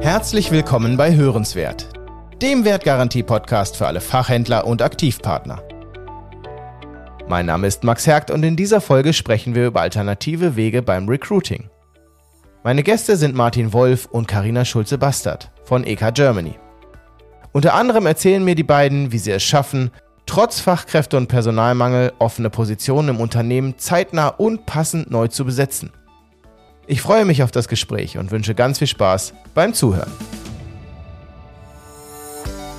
Herzlich willkommen bei Hörenswert, dem Wertgarantie-Podcast für alle Fachhändler und Aktivpartner. Mein Name ist Max Hergt und in dieser Folge sprechen wir über alternative Wege beim Recruiting. Meine Gäste sind Martin Wolf und Karina Schulze-Bastard von EK Germany. Unter anderem erzählen mir die beiden, wie sie es schaffen, trotz Fachkräfte- und Personalmangel offene Positionen im Unternehmen zeitnah und passend neu zu besetzen. Ich freue mich auf das Gespräch und wünsche ganz viel Spaß beim Zuhören.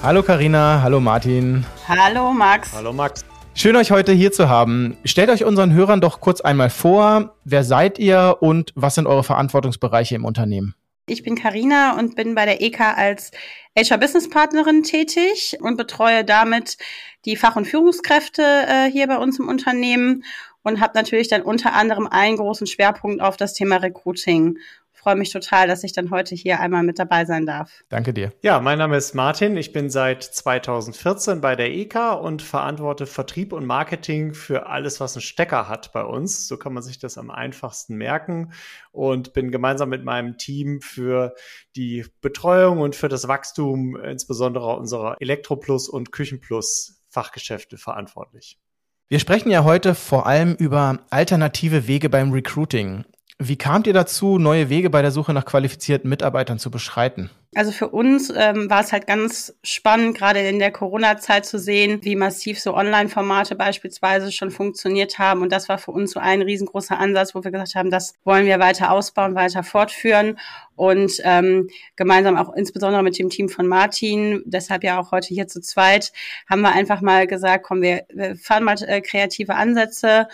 Hallo Karina, hallo Martin. Hallo Max. Hallo Max. Schön euch heute hier zu haben. Stellt euch unseren Hörern doch kurz einmal vor, wer seid ihr und was sind eure Verantwortungsbereiche im Unternehmen? Ich bin Karina und bin bei der EK als HR Business Partnerin tätig und betreue damit die Fach- und Führungskräfte äh, hier bei uns im Unternehmen und habe natürlich dann unter anderem einen großen Schwerpunkt auf das Thema Recruiting freue mich total, dass ich dann heute hier einmal mit dabei sein darf. Danke dir. Ja, mein Name ist Martin. Ich bin seit 2014 bei der EK und verantworte Vertrieb und Marketing für alles, was einen Stecker hat bei uns. So kann man sich das am einfachsten merken und bin gemeinsam mit meinem Team für die Betreuung und für das Wachstum insbesondere unserer Elektroplus und Küchenplus Fachgeschäfte verantwortlich. Wir sprechen ja heute vor allem über alternative Wege beim Recruiting. Wie kamt ihr dazu, neue Wege bei der Suche nach qualifizierten Mitarbeitern zu beschreiten? Also für uns ähm, war es halt ganz spannend, gerade in der Corona-Zeit zu sehen, wie massiv so Online-Formate beispielsweise schon funktioniert haben. Und das war für uns so ein riesengroßer Ansatz, wo wir gesagt haben, das wollen wir weiter ausbauen, weiter fortführen. Und ähm, gemeinsam auch insbesondere mit dem Team von Martin, deshalb ja auch heute hier zu zweit, haben wir einfach mal gesagt, komm, wir, wir fahren mal äh, kreative Ansätze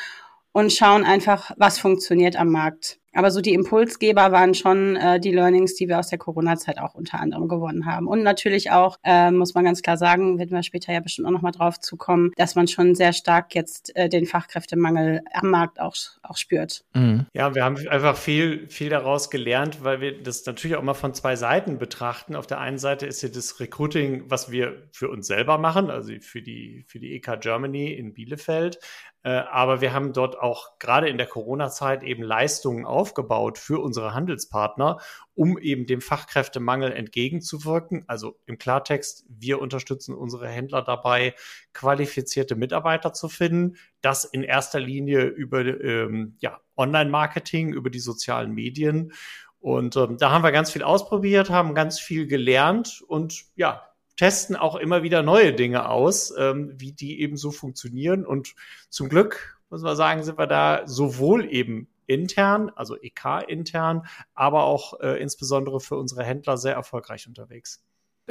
und schauen einfach, was funktioniert am Markt. Aber so die Impulsgeber waren schon äh, die Learnings, die wir aus der Corona-Zeit auch unter anderem gewonnen haben. Und natürlich auch, äh, muss man ganz klar sagen, werden wir später ja bestimmt auch nochmal drauf zukommen, dass man schon sehr stark jetzt äh, den Fachkräftemangel am Markt auch, auch spürt. Mhm. Ja, wir haben einfach viel, viel daraus gelernt, weil wir das natürlich auch mal von zwei Seiten betrachten. Auf der einen Seite ist ja das Recruiting, was wir für uns selber machen, also für die, für die EK Germany in Bielefeld. Äh, aber wir haben dort auch gerade in der Corona-Zeit eben Leistungen aufgebaut für unsere Handelspartner, um eben dem Fachkräftemangel entgegenzuwirken. Also im Klartext, wir unterstützen unsere Händler dabei, qualifizierte Mitarbeiter zu finden. Das in erster Linie über ähm, ja, Online-Marketing, über die sozialen Medien. Und ähm, da haben wir ganz viel ausprobiert, haben ganz viel gelernt und ja, testen auch immer wieder neue Dinge aus, ähm, wie die eben so funktionieren. Und zum Glück, muss man sagen, sind wir da sowohl eben intern, also EK intern, aber auch äh, insbesondere für unsere Händler sehr erfolgreich unterwegs.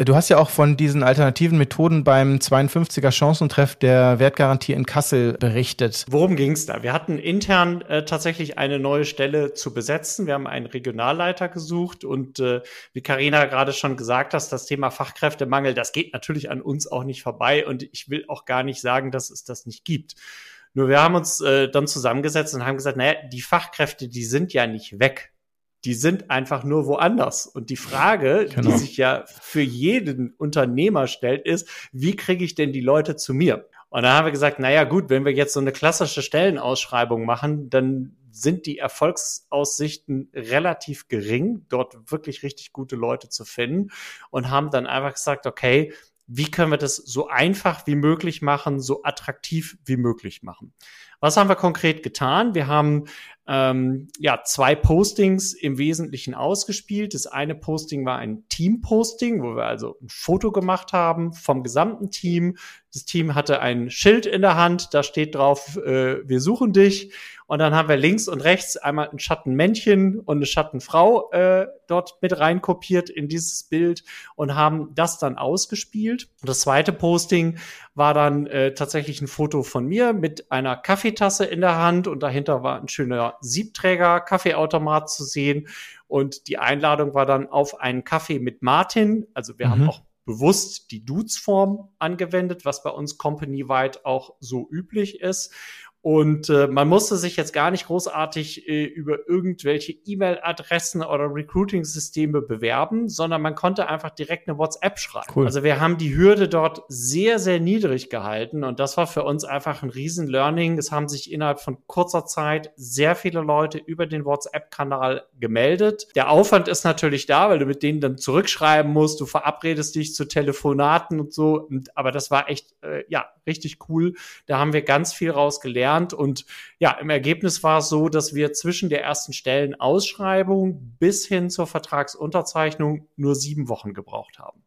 Du hast ja auch von diesen alternativen Methoden beim 52er Chancentreff der Wertgarantie in Kassel berichtet. Worum ging es da? Wir hatten intern äh, tatsächlich eine neue Stelle zu besetzen. Wir haben einen Regionalleiter gesucht und äh, wie Karina gerade schon gesagt hat, das Thema Fachkräftemangel, das geht natürlich an uns auch nicht vorbei und ich will auch gar nicht sagen, dass es das nicht gibt. Nur wir haben uns äh, dann zusammengesetzt und haben gesagt, naja, die Fachkräfte, die sind ja nicht weg die sind einfach nur woanders. Und die Frage, genau. die sich ja für jeden Unternehmer stellt, ist, wie kriege ich denn die Leute zu mir? Und da haben wir gesagt, naja gut, wenn wir jetzt so eine klassische Stellenausschreibung machen, dann sind die Erfolgsaussichten relativ gering, dort wirklich richtig gute Leute zu finden und haben dann einfach gesagt, okay, wie können wir das so einfach wie möglich machen, so attraktiv wie möglich machen. Was haben wir konkret getan? Wir haben ähm, ja zwei Postings im Wesentlichen ausgespielt. Das eine Posting war ein Team-Posting, wo wir also ein Foto gemacht haben vom gesamten Team. Das Team hatte ein Schild in der Hand, da steht drauf, äh, wir suchen dich. Und dann haben wir links und rechts einmal ein Schattenmännchen und eine Schattenfrau äh, dort mit reinkopiert in dieses Bild und haben das dann ausgespielt. Und das zweite Posting war dann äh, tatsächlich ein Foto von mir mit einer Kaffeetasse in der Hand und dahinter war ein schöner Siebträger Kaffeeautomat zu sehen. Und die Einladung war dann auf einen Kaffee mit Martin. Also wir mhm. haben auch bewusst die Dudes-Form angewendet, was bei uns company-weit auch so üblich ist. Und äh, man musste sich jetzt gar nicht großartig äh, über irgendwelche E-Mail-Adressen oder Recruiting-Systeme bewerben, sondern man konnte einfach direkt eine WhatsApp schreiben. Cool. Also wir haben die Hürde dort sehr, sehr niedrig gehalten und das war für uns einfach ein Riesen-Learning. Es haben sich innerhalb von kurzer Zeit sehr viele Leute über den WhatsApp-Kanal gemeldet. Der Aufwand ist natürlich da, weil du mit denen dann zurückschreiben musst, du verabredest dich zu Telefonaten und so. Und, aber das war echt, äh, ja, richtig cool. Da haben wir ganz viel rausgelernt gelernt. Und ja, im Ergebnis war es so, dass wir zwischen der ersten Stellenausschreibung bis hin zur Vertragsunterzeichnung nur sieben Wochen gebraucht haben.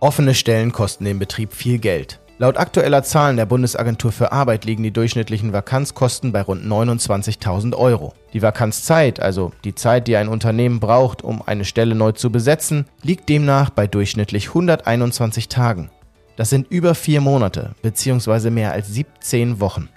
Offene Stellen kosten den Betrieb viel Geld. Laut aktueller Zahlen der Bundesagentur für Arbeit liegen die durchschnittlichen Vakanzkosten bei rund 29.000 Euro. Die Vakanzzeit, also die Zeit, die ein Unternehmen braucht, um eine Stelle neu zu besetzen, liegt demnach bei durchschnittlich 121 Tagen. Das sind über vier Monate, beziehungsweise mehr als 17 Wochen.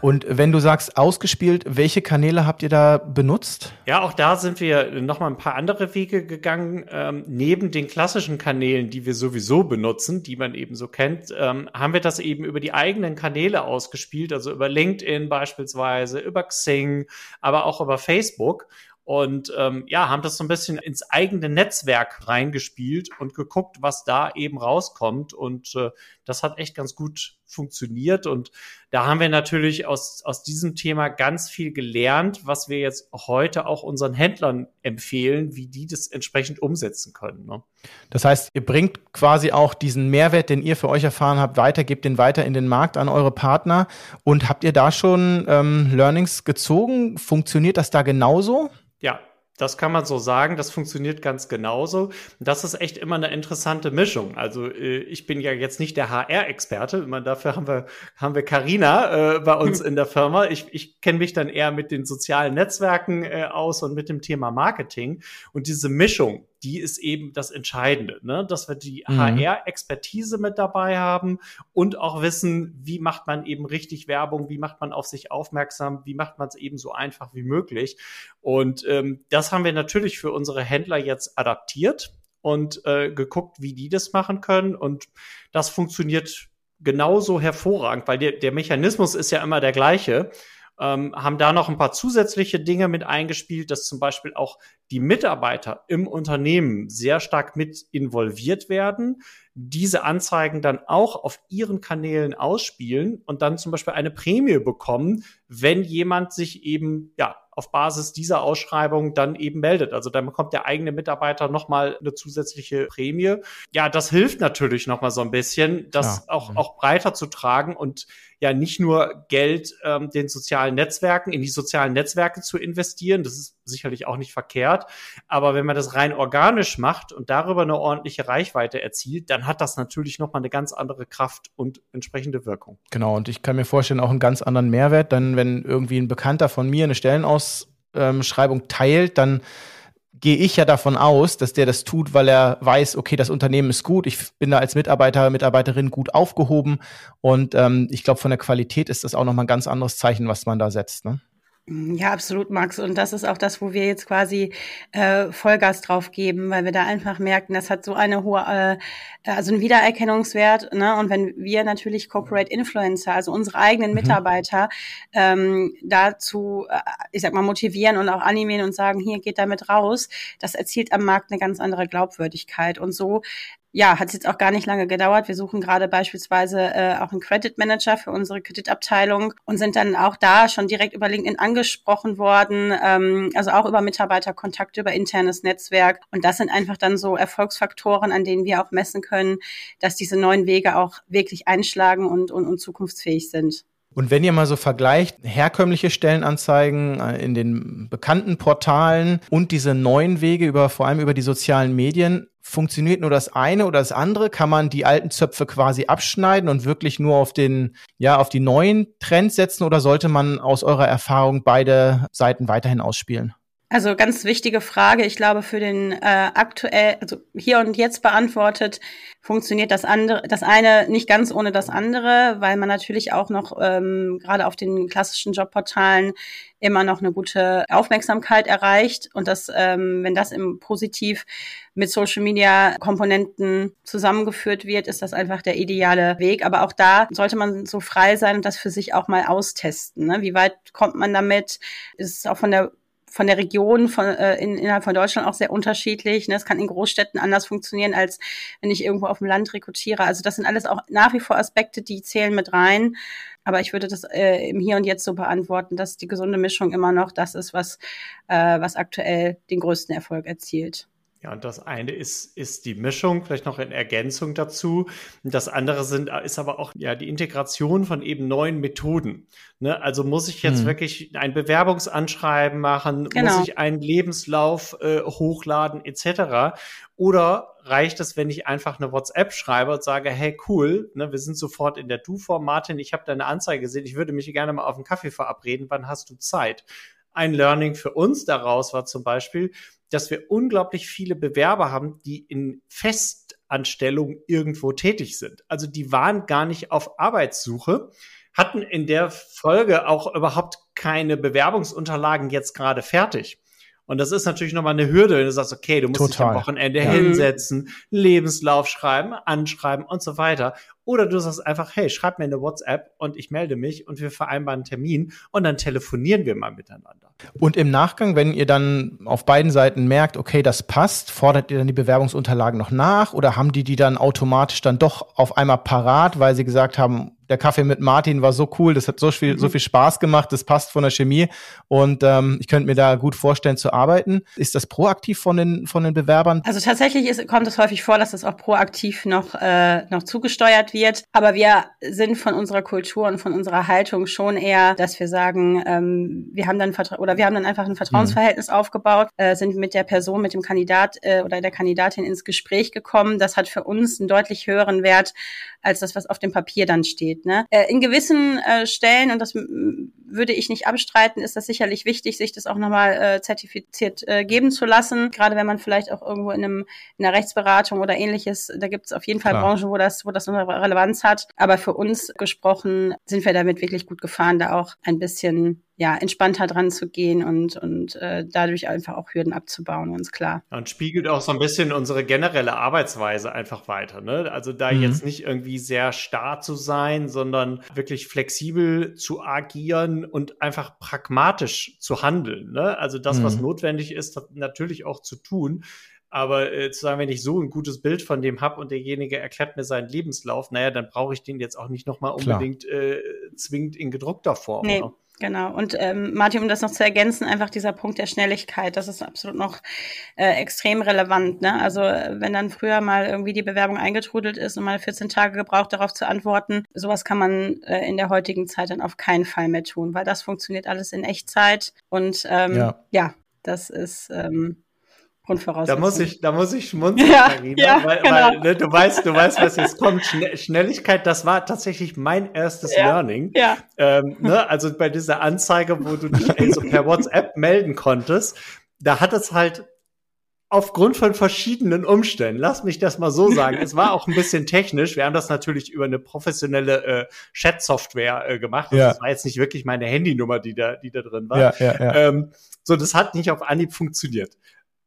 Und wenn du sagst ausgespielt, welche Kanäle habt ihr da benutzt? Ja, auch da sind wir noch mal ein paar andere Wege gegangen. Ähm, neben den klassischen Kanälen, die wir sowieso benutzen, die man eben so kennt, ähm, haben wir das eben über die eigenen Kanäle ausgespielt, also über LinkedIn beispielsweise, über Xing, aber auch über Facebook und ähm, ja, haben das so ein bisschen ins eigene Netzwerk reingespielt und geguckt, was da eben rauskommt. Und äh, das hat echt ganz gut funktioniert. Und da haben wir natürlich aus, aus diesem Thema ganz viel gelernt, was wir jetzt heute auch unseren Händlern empfehlen, wie die das entsprechend umsetzen können. Ne? Das heißt, ihr bringt quasi auch diesen Mehrwert, den ihr für euch erfahren habt, weiter, gebt den weiter in den Markt an eure Partner. Und habt ihr da schon ähm, Learnings gezogen? Funktioniert das da genauso? Ja, das kann man so sagen, das funktioniert ganz genauso. Das ist echt immer eine interessante Mischung. Also äh, ich bin ja jetzt nicht der HR-Experte, dafür haben wir haben wir Carina äh, bei uns in der Firma. Ich, ich kenne mich dann eher mit den sozialen Netzwerken äh, aus und mit dem Thema Marketing und diese Mischung, die ist eben das Entscheidende, ne? dass wir die mhm. HR-Expertise mit dabei haben und auch wissen, wie macht man eben richtig Werbung, wie macht man auf sich aufmerksam, wie macht man es eben so einfach wie möglich. Und ähm, das haben wir natürlich für unsere Händler jetzt adaptiert und äh, geguckt, wie die das machen können. Und das funktioniert genauso hervorragend, weil der, der Mechanismus ist ja immer der gleiche ähm, haben da noch ein paar zusätzliche Dinge mit eingespielt, dass zum Beispiel auch die Mitarbeiter im Unternehmen sehr stark mit involviert werden, diese Anzeigen dann auch auf ihren Kanälen ausspielen und dann zum Beispiel eine Prämie bekommen, wenn jemand sich eben ja auf Basis dieser Ausschreibung dann eben meldet. Also dann bekommt der eigene Mitarbeiter nochmal eine zusätzliche Prämie. Ja, das hilft natürlich nochmal so ein bisschen, das ja. auch, mhm. auch breiter zu tragen und ja nicht nur Geld ähm, den sozialen Netzwerken, in die sozialen Netzwerke zu investieren. Das ist sicherlich auch nicht verkehrt. Aber wenn man das rein organisch macht und darüber eine ordentliche Reichweite erzielt, dann hat das natürlich nochmal eine ganz andere Kraft und entsprechende Wirkung. Genau. Und ich kann mir vorstellen, auch einen ganz anderen Mehrwert. Dann, wenn irgendwie ein Bekannter von mir eine Stellenausschreibung teilt, dann gehe ich ja davon aus, dass der das tut, weil er weiß, okay, das Unternehmen ist gut, ich bin da als Mitarbeiter, Mitarbeiterin gut aufgehoben und ähm, ich glaube, von der Qualität ist das auch nochmal ein ganz anderes Zeichen, was man da setzt. Ne? Ja, absolut, Max. Und das ist auch das, wo wir jetzt quasi äh, Vollgas drauf geben, weil wir da einfach merken, das hat so eine hohe, äh, also einen Wiedererkennungswert. Ne? Und wenn wir natürlich Corporate Influencer, also unsere eigenen mhm. Mitarbeiter, ähm, dazu, äh, ich sag mal, motivieren und auch animieren und sagen, hier geht damit raus, das erzielt am Markt eine ganz andere Glaubwürdigkeit. Und so ja, hat jetzt auch gar nicht lange gedauert. Wir suchen gerade beispielsweise äh, auch einen Credit Manager für unsere Kreditabteilung und sind dann auch da schon direkt über LinkedIn angesprochen worden, ähm, also auch über Mitarbeiterkontakte, über internes Netzwerk. Und das sind einfach dann so Erfolgsfaktoren, an denen wir auch messen können, dass diese neuen Wege auch wirklich einschlagen und, und, und zukunftsfähig sind. Und wenn ihr mal so vergleicht, herkömmliche Stellenanzeigen äh, in den bekannten Portalen und diese neuen Wege über, vor allem über die sozialen Medien, funktioniert nur das eine oder das andere? Kann man die alten Zöpfe quasi abschneiden und wirklich nur auf den, ja, auf die neuen Trends setzen oder sollte man aus eurer Erfahrung beide Seiten weiterhin ausspielen? Also ganz wichtige Frage. Ich glaube, für den äh, aktuell, also hier und jetzt beantwortet, funktioniert das andere, das eine nicht ganz ohne das andere, weil man natürlich auch noch ähm, gerade auf den klassischen Jobportalen immer noch eine gute Aufmerksamkeit erreicht und das, ähm, wenn das im Positiv mit Social Media Komponenten zusammengeführt wird, ist das einfach der ideale Weg. Aber auch da sollte man so frei sein und das für sich auch mal austesten. Ne? Wie weit kommt man damit? Ist es auch von der von der Region von, äh, in, innerhalb von Deutschland auch sehr unterschiedlich. Ne? Es kann in Großstädten anders funktionieren, als wenn ich irgendwo auf dem Land rekrutiere. Also das sind alles auch nach wie vor Aspekte, die zählen mit rein. Aber ich würde das äh, im Hier und Jetzt so beantworten, dass die gesunde Mischung immer noch das ist, was, äh, was aktuell den größten Erfolg erzielt. Ja, und das eine ist, ist die Mischung, vielleicht noch in Ergänzung dazu. Und das andere sind, ist aber auch ja die Integration von eben neuen Methoden. Ne? Also muss ich jetzt hm. wirklich ein Bewerbungsanschreiben machen, genau. muss ich einen Lebenslauf äh, hochladen, etc. Oder reicht es, wenn ich einfach eine WhatsApp schreibe und sage, hey cool, ne, wir sind sofort in der Du-Form, Martin, ich habe deine Anzeige gesehen, ich würde mich gerne mal auf einen Kaffee verabreden, wann hast du Zeit? Ein Learning für uns daraus war zum Beispiel, dass wir unglaublich viele Bewerber haben, die in Festanstellung irgendwo tätig sind. Also die waren gar nicht auf Arbeitssuche, hatten in der Folge auch überhaupt keine Bewerbungsunterlagen jetzt gerade fertig. Und das ist natürlich nochmal eine Hürde, wenn du sagst, okay, du musst Total. dich am Wochenende ja. hinsetzen, Lebenslauf schreiben, anschreiben und so weiter. Oder du sagst einfach, hey, schreib mir eine WhatsApp und ich melde mich und wir vereinbaren einen Termin und dann telefonieren wir mal miteinander. Und im Nachgang, wenn ihr dann auf beiden Seiten merkt, okay, das passt, fordert ihr dann die Bewerbungsunterlagen noch nach oder haben die die dann automatisch dann doch auf einmal parat, weil sie gesagt haben, der Kaffee mit Martin war so cool, das hat so viel, mhm. so viel Spaß gemacht, das passt von der Chemie und ähm, ich könnte mir da gut vorstellen zu arbeiten. Ist das proaktiv von den, von den Bewerbern? Also tatsächlich ist, kommt es häufig vor, dass das auch proaktiv noch, äh, noch zugesteuert wird, aber wir sind von unserer Kultur und von unserer Haltung schon eher, dass wir sagen, ähm, wir haben dann Vertra oder wir haben dann einfach ein Vertrauensverhältnis mhm. aufgebaut, äh, sind mit der Person, mit dem Kandidat äh, oder der Kandidatin ins Gespräch gekommen. Das hat für uns einen deutlich höheren Wert als das, was auf dem Papier dann steht. Ne? Äh, in gewissen äh, Stellen, und das würde ich nicht abstreiten, ist das sicherlich wichtig, sich das auch nochmal äh, zertifiziert äh, geben zu lassen. Gerade wenn man vielleicht auch irgendwo in, einem, in einer Rechtsberatung oder ähnliches, da gibt es auf jeden Fall Klar. Branchen, wo das, wo das eine Relevanz hat. Aber für uns gesprochen sind wir damit wirklich gut gefahren, da auch ein bisschen ja, entspannter dran zu gehen und, und äh, dadurch einfach auch Hürden abzubauen, ganz klar. Und spiegelt auch so ein bisschen unsere generelle Arbeitsweise einfach weiter. Ne? Also da mhm. jetzt nicht irgendwie sehr starr zu sein, sondern wirklich flexibel zu agieren und einfach pragmatisch zu handeln. Ne? Also das, mhm. was notwendig ist, natürlich auch zu tun. Aber äh, zu sagen, wenn ich so ein gutes Bild von dem habe und derjenige erklärt mir seinen Lebenslauf, naja, dann brauche ich den jetzt auch nicht nochmal unbedingt äh, zwingend in gedruckter Form. Nee. Oder? Genau. Und ähm, Martin, um das noch zu ergänzen, einfach dieser Punkt der Schnelligkeit, das ist absolut noch äh, extrem relevant. Ne? Also wenn dann früher mal irgendwie die Bewerbung eingetrudelt ist und mal 14 Tage gebraucht, darauf zu antworten, sowas kann man äh, in der heutigen Zeit dann auf keinen Fall mehr tun, weil das funktioniert alles in Echtzeit. Und ähm, ja. ja, das ist ähm, Grundvoraussetzung. Da muss ich, da muss ich schmunzeln, ja, Carina, ja, weil, genau. weil ne, du weißt, du weißt, was jetzt kommt. Schne Schnelligkeit, das war tatsächlich mein erstes ja, Learning. Ja. Ähm, ne, also bei dieser Anzeige, wo du dich so per WhatsApp melden konntest, da hat es halt aufgrund von verschiedenen Umständen, lass mich das mal so sagen, es war auch ein bisschen technisch. Wir haben das natürlich über eine professionelle äh, Chat-Software äh, gemacht. Also ja. Das war jetzt nicht wirklich meine Handynummer, die da, die da drin war. Ja, ja, ja. Ähm, so, das hat nicht auf Anhieb funktioniert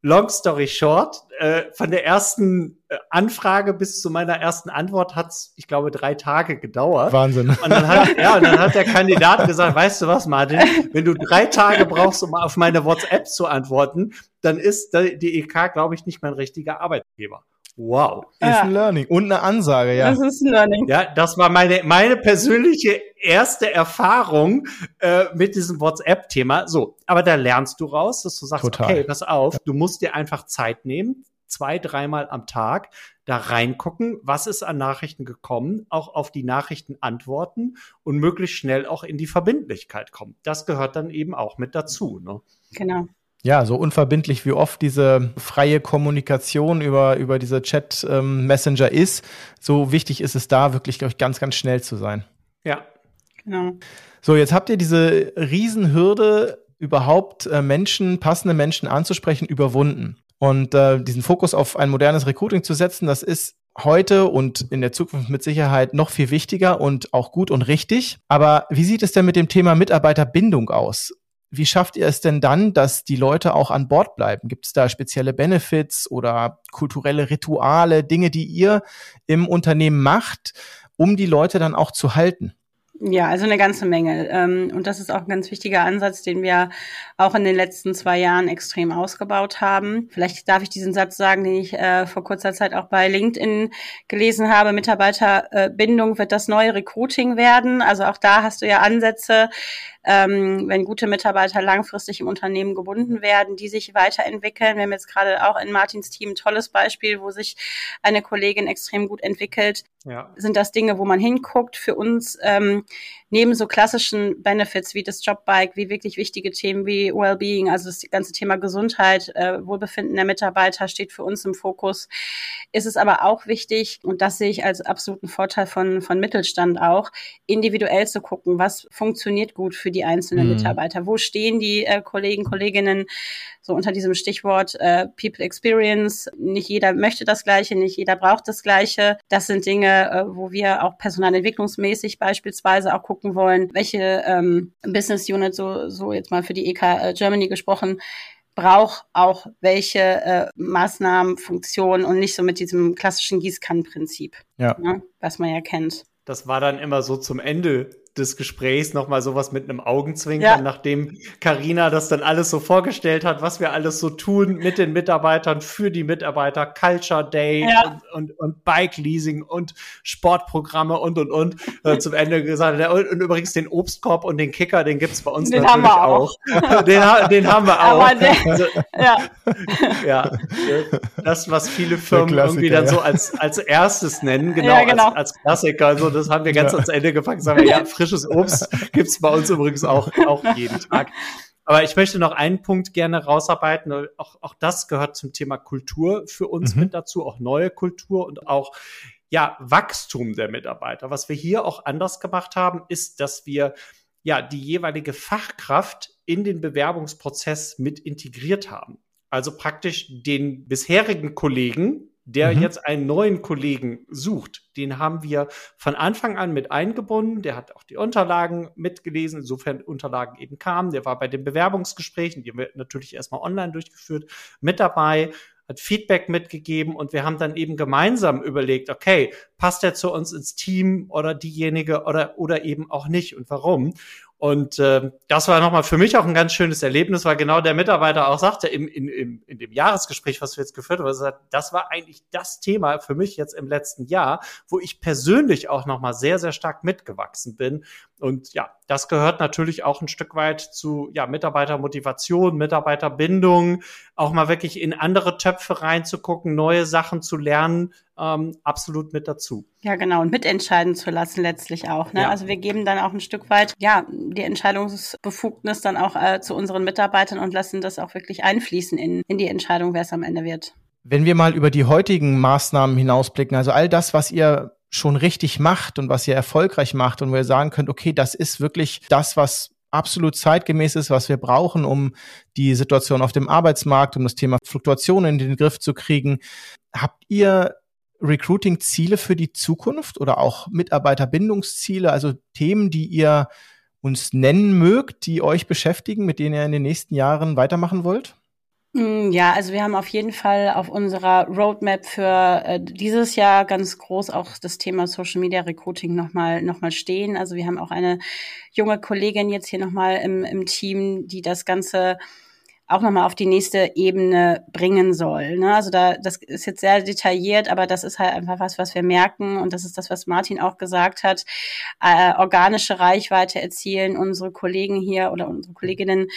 long story short, äh, von der ersten äh, Anfrage bis zu meiner ersten Antwort hat's, ich glaube, drei Tage gedauert. Wahnsinn. Und dann hat, ja, und dann hat der Kandidat gesagt, weißt du was, Martin, wenn du drei Tage brauchst, um auf meine WhatsApp zu antworten, dann ist die EK, glaube ich, nicht mein richtiger Arbeitgeber. Wow. Ist ja. ein Learning. Und eine Ansage, ja. Das ist ein Learning. Ja, das war meine, meine persönliche erste Erfahrung äh, mit diesem WhatsApp-Thema. So, aber da lernst du raus, dass du sagst, Total. okay, pass auf, du musst dir einfach Zeit nehmen, zwei, dreimal am Tag, da reingucken, was ist an Nachrichten gekommen, auch auf die Nachrichten antworten und möglichst schnell auch in die Verbindlichkeit kommen. Das gehört dann eben auch mit dazu. Ne? Genau ja, so unverbindlich wie oft diese freie Kommunikation über, über diese Chat-Messenger ähm, ist, so wichtig ist es da wirklich, glaube ich, ganz, ganz schnell zu sein. Ja. Genau. So, jetzt habt ihr diese Riesenhürde überhaupt äh, Menschen, passende Menschen anzusprechen, überwunden. Und äh, diesen Fokus auf ein modernes Recruiting zu setzen, das ist heute und in der Zukunft mit Sicherheit noch viel wichtiger und auch gut und richtig. Aber wie sieht es denn mit dem Thema Mitarbeiterbindung aus? Wie schafft ihr es denn dann, dass die Leute auch an Bord bleiben? Gibt es da spezielle Benefits oder kulturelle Rituale, Dinge, die ihr im Unternehmen macht, um die Leute dann auch zu halten? Ja, also eine ganze Menge. Ähm, und das ist auch ein ganz wichtiger Ansatz, den wir auch in den letzten zwei Jahren extrem ausgebaut haben. Vielleicht darf ich diesen Satz sagen, den ich äh, vor kurzer Zeit auch bei LinkedIn gelesen habe. Mitarbeiterbindung wird das neue Recruiting werden. Also auch da hast du ja Ansätze, ähm, wenn gute Mitarbeiter langfristig im Unternehmen gebunden werden, die sich weiterentwickeln. Wir haben jetzt gerade auch in Martins Team ein tolles Beispiel, wo sich eine Kollegin extrem gut entwickelt. Ja. Sind das Dinge, wo man hinguckt? Für uns ähm, neben so klassischen Benefits wie das Jobbike, wie wirklich wichtige Themen wie Wellbeing, also das ganze Thema Gesundheit, äh, Wohlbefinden der Mitarbeiter steht für uns im Fokus, ist es aber auch wichtig, und das sehe ich als absoluten Vorteil von, von Mittelstand auch, individuell zu gucken, was funktioniert gut für die einzelnen mhm. Mitarbeiter, wo stehen die äh, Kollegen, Kolleginnen so unter diesem Stichwort äh, People Experience. Nicht jeder möchte das Gleiche, nicht jeder braucht das Gleiche. Das sind Dinge, äh, wo wir auch personalentwicklungsmäßig beispielsweise auch gucken wollen, welche ähm, Business Unit, so, so jetzt mal für die EK äh, Germany gesprochen, braucht auch welche äh, Maßnahmen, Funktionen und nicht so mit diesem klassischen Gießkannenprinzip, ja. ne, was man ja kennt. Das war dann immer so zum Ende des Gesprächs nochmal sowas mit einem Augenzwinkern, ja. nachdem Karina das dann alles so vorgestellt hat, was wir alles so tun mit den Mitarbeitern, für die Mitarbeiter, Culture Day ja. und, und, und, Bike Leasing und Sportprogramme und und und. Äh, zum Ende gesagt, und, und, übrigens den Obstkorb und den Kicker, den gibt's bei uns den natürlich haben wir auch. auch. den, den, haben wir auch. Der, also, ja. ja. Das, was viele Firmen irgendwie dann so als, als erstes nennen, genau, ja, genau. Als, als Klassiker. Also das haben wir ganz ans Ende gepackt, sagen wir, ja, frisch frisches Obst gibt's bei uns übrigens auch, auch jeden Tag. Aber ich möchte noch einen Punkt gerne rausarbeiten. Auch, auch das gehört zum Thema Kultur für uns mhm. mit dazu, auch neue Kultur und auch ja, Wachstum der Mitarbeiter. Was wir hier auch anders gemacht haben, ist, dass wir ja die jeweilige Fachkraft in den Bewerbungsprozess mit integriert haben. Also praktisch den bisherigen Kollegen, der mhm. jetzt einen neuen Kollegen sucht, den haben wir von Anfang an mit eingebunden. Der hat auch die Unterlagen mitgelesen, insofern Unterlagen eben kamen. Der war bei den Bewerbungsgesprächen, die haben wir natürlich erstmal online durchgeführt, mit dabei, hat Feedback mitgegeben und wir haben dann eben gemeinsam überlegt, okay, passt er zu uns ins Team oder diejenige oder, oder eben auch nicht und warum? Und äh, das war nochmal für mich auch ein ganz schönes Erlebnis, weil genau der Mitarbeiter auch sagte, im, in, im, in dem Jahresgespräch, was wir jetzt geführt haben, das war eigentlich das Thema für mich jetzt im letzten Jahr, wo ich persönlich auch nochmal sehr, sehr stark mitgewachsen bin. Und ja, das gehört natürlich auch ein Stück weit zu ja, Mitarbeitermotivation, Mitarbeiterbindung, auch mal wirklich in andere Töpfe reinzugucken, neue Sachen zu lernen, ähm, absolut mit dazu. Ja, genau, und mitentscheiden zu lassen letztlich auch. Ne? Ja. Also wir geben dann auch ein Stück weit, ja, die Entscheidungsbefugnis dann auch äh, zu unseren Mitarbeitern und lassen das auch wirklich einfließen in, in die Entscheidung, wer es am Ende wird. Wenn wir mal über die heutigen Maßnahmen hinausblicken, also all das, was ihr schon richtig macht und was ihr erfolgreich macht und wo ihr sagen könnt, okay, das ist wirklich das, was absolut zeitgemäß ist, was wir brauchen, um die Situation auf dem Arbeitsmarkt, um das Thema Fluktuation in den Griff zu kriegen. Habt ihr Recruiting-Ziele für die Zukunft oder auch Mitarbeiterbindungsziele, also Themen, die ihr uns nennen mögt, die euch beschäftigen, mit denen ihr in den nächsten Jahren weitermachen wollt? Mm, ja, also wir haben auf jeden Fall auf unserer Roadmap für äh, dieses Jahr ganz groß auch das Thema Social Media Recruiting nochmal noch mal stehen. Also wir haben auch eine junge Kollegin jetzt hier nochmal im, im Team, die das Ganze auch nochmal auf die nächste Ebene bringen soll. Ne? Also da, das ist jetzt sehr detailliert, aber das ist halt einfach was, was wir merken und das ist das, was Martin auch gesagt hat. Äh, organische Reichweite erzielen, unsere Kollegen hier oder unsere Kolleginnen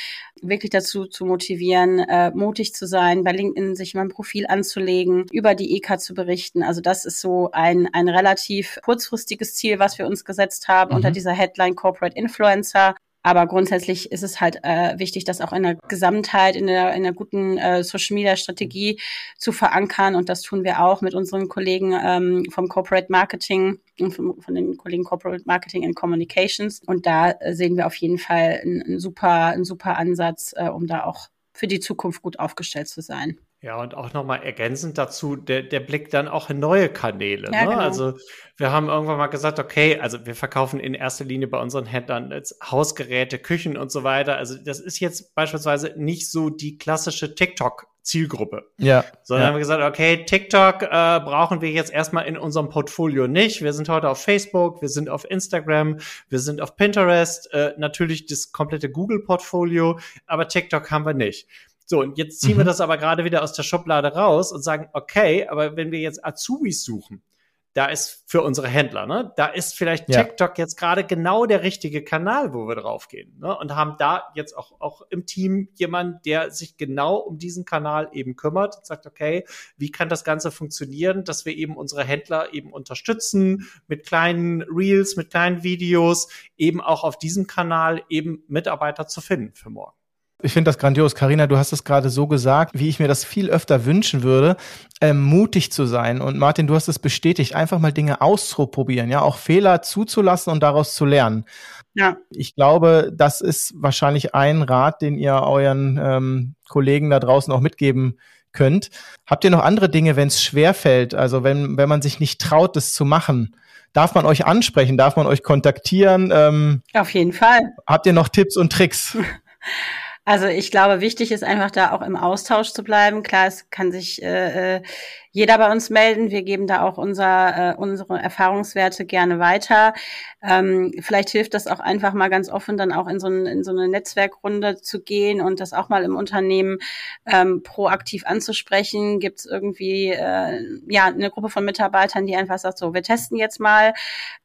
wirklich dazu zu motivieren, äh, mutig zu sein, bei LinkedIn sich mal ein Profil anzulegen, über die EK zu berichten. Also das ist so ein, ein relativ kurzfristiges Ziel, was wir uns gesetzt haben mhm. unter dieser Headline Corporate Influencer Aber grundsätzlich ist es halt äh, wichtig, das auch in der Gesamtheit, in der, in der guten äh, Social Media Strategie zu verankern. Und das tun wir auch mit unseren Kollegen ähm, vom Corporate Marketing und von, von den Kollegen Corporate Marketing and Communications. Und da äh, sehen wir auf jeden Fall einen, super, einen super Ansatz, äh, um da auch für die Zukunft gut aufgestellt zu sein. Ja, und auch nochmal ergänzend dazu, der, der Blick dann auch in neue Kanäle. Ja, ne? genau. Also wir haben irgendwann mal gesagt, okay, also wir verkaufen in erster Linie bei unseren Händlern jetzt Hausgeräte, Küchen und so weiter. Also das ist jetzt beispielsweise nicht so die klassische TikTok-Zielgruppe. Ja. Sondern ja. haben wir gesagt, okay, TikTok äh, brauchen wir jetzt erstmal in unserem Portfolio nicht. Wir sind heute auf Facebook, wir sind auf Instagram, wir sind auf Pinterest, äh, natürlich das komplette Google-Portfolio, aber TikTok haben wir nicht. So, und jetzt ziehen mhm. wir das aber gerade wieder aus der Schublade raus und sagen, okay, aber wenn wir jetzt Azubis suchen, da ist für unsere Händler, ne, da ist vielleicht ja. TikTok jetzt gerade genau der richtige Kanal, wo wir draufgehen, ne, und haben da jetzt auch, auch im Team jemand, der sich genau um diesen Kanal eben kümmert und sagt, okay, wie kann das Ganze funktionieren, dass wir eben unsere Händler eben unterstützen mit kleinen Reels, mit kleinen Videos, eben auch auf diesem Kanal eben Mitarbeiter zu finden für morgen. Ich finde das grandios. Karina, du hast es gerade so gesagt, wie ich mir das viel öfter wünschen würde, ähm, mutig zu sein. Und Martin, du hast es bestätigt, einfach mal Dinge auszuprobieren, ja, auch Fehler zuzulassen und daraus zu lernen. Ja. Ich glaube, das ist wahrscheinlich ein Rat, den ihr euren ähm, Kollegen da draußen auch mitgeben könnt. Habt ihr noch andere Dinge, wenn es schwer fällt, also wenn, wenn man sich nicht traut, das zu machen? Darf man euch ansprechen? Darf man euch kontaktieren? Ähm, Auf jeden Fall. Habt ihr noch Tipps und Tricks? Also ich glaube, wichtig ist einfach da auch im Austausch zu bleiben. Klar, es kann sich äh, äh jeder bei uns melden. Wir geben da auch unser, äh, unsere Erfahrungswerte gerne weiter. Ähm, vielleicht hilft das auch einfach mal ganz offen, dann auch in so, ein, in so eine Netzwerkrunde zu gehen und das auch mal im Unternehmen ähm, proaktiv anzusprechen. Gibt es irgendwie äh, ja eine Gruppe von Mitarbeitern, die einfach sagt, so, wir testen jetzt mal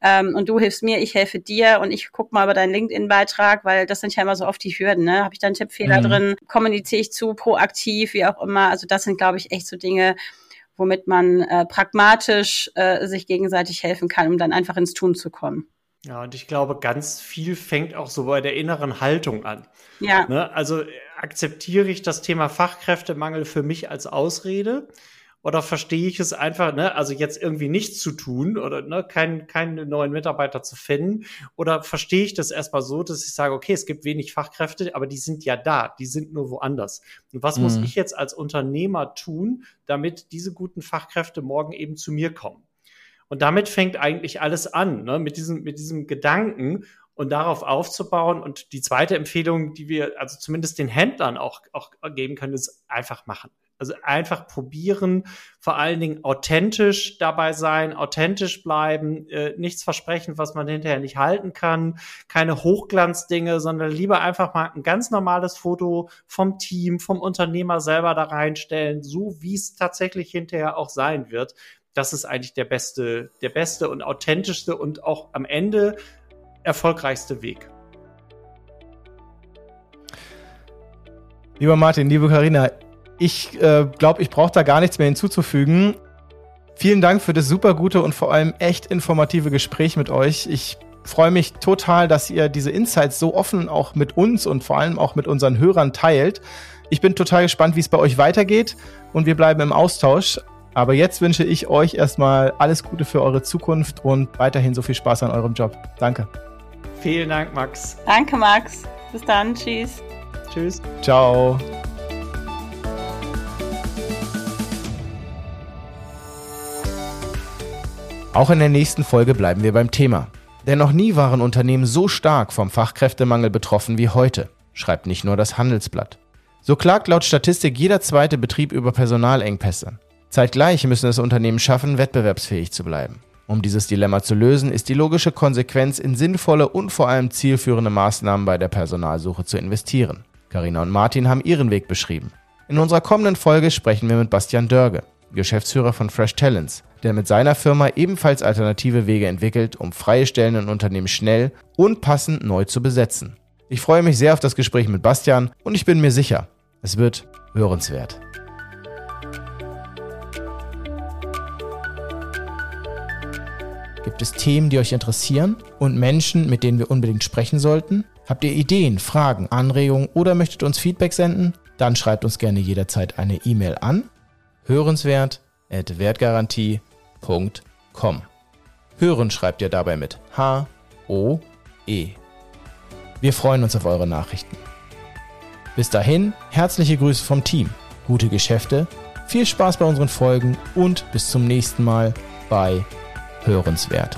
ähm, und du hilfst mir, ich helfe dir und ich guck mal über deinen LinkedIn-Beitrag, weil das sind ja immer so oft die Hürden. Ne? Habe ich da einen Tippfehler mhm. drin? Kommuniziere ich zu proaktiv, wie auch immer. Also das sind, glaube ich, echt so Dinge, womit man äh, pragmatisch äh, sich gegenseitig helfen kann, um dann einfach ins Tun zu kommen. Ja, und ich glaube, ganz viel fängt auch so bei der inneren Haltung an. Ja. Ne? Also akzeptiere ich das Thema Fachkräftemangel für mich als Ausrede? Oder verstehe ich es einfach, ne, also jetzt irgendwie nichts zu tun oder ne, keinen keinen neuen Mitarbeiter zu finden? Oder verstehe ich das erstmal so, dass ich sage, okay, es gibt wenig Fachkräfte, aber die sind ja da, die sind nur woanders. Und was mhm. muss ich jetzt als Unternehmer tun, damit diese guten Fachkräfte morgen eben zu mir kommen? Und damit fängt eigentlich alles an, ne, mit diesem, mit diesem Gedanken und darauf aufzubauen. Und die zweite Empfehlung, die wir also zumindest den Händlern auch, auch geben können, ist einfach machen. Also einfach probieren, vor allen Dingen authentisch dabei sein, authentisch bleiben, äh, nichts versprechen, was man hinterher nicht halten kann, keine Hochglanzdinge, sondern lieber einfach mal ein ganz normales Foto vom Team, vom Unternehmer selber da reinstellen, so wie es tatsächlich hinterher auch sein wird. Das ist eigentlich der beste, der beste und authentischste und auch am Ende erfolgreichste Weg. Lieber Martin, liebe Karina, ich äh, glaube, ich brauche da gar nichts mehr hinzuzufügen. Vielen Dank für das super gute und vor allem echt informative Gespräch mit euch. Ich freue mich total, dass ihr diese Insights so offen auch mit uns und vor allem auch mit unseren Hörern teilt. Ich bin total gespannt, wie es bei euch weitergeht und wir bleiben im Austausch. Aber jetzt wünsche ich euch erstmal alles Gute für eure Zukunft und weiterhin so viel Spaß an eurem Job. Danke. Vielen Dank, Max. Danke, Max. Bis dann. Tschüss. Tschüss. Ciao. Auch in der nächsten Folge bleiben wir beim Thema. Denn noch nie waren Unternehmen so stark vom Fachkräftemangel betroffen wie heute, schreibt nicht nur das Handelsblatt. So klagt laut Statistik jeder zweite Betrieb über Personalengpässe. Zeitgleich müssen es Unternehmen schaffen, wettbewerbsfähig zu bleiben. Um dieses Dilemma zu lösen, ist die logische Konsequenz, in sinnvolle und vor allem zielführende Maßnahmen bei der Personalsuche zu investieren. Karina und Martin haben ihren Weg beschrieben. In unserer kommenden Folge sprechen wir mit Bastian Dörge. Geschäftsführer von Fresh Talents, der mit seiner Firma ebenfalls alternative Wege entwickelt, um freie Stellen in Unternehmen schnell und passend neu zu besetzen. Ich freue mich sehr auf das Gespräch mit Bastian und ich bin mir sicher, es wird hörenswert. Gibt es Themen, die euch interessieren und Menschen, mit denen wir unbedingt sprechen sollten? Habt ihr Ideen, Fragen, Anregungen oder möchtet uns Feedback senden? Dann schreibt uns gerne jederzeit eine E-Mail an hörenswert@wertgarantie.com. Hören schreibt ihr dabei mit H O E. Wir freuen uns auf eure Nachrichten. Bis dahin, herzliche Grüße vom Team, gute Geschäfte, viel Spaß bei unseren Folgen und bis zum nächsten Mal bei Hörenswert.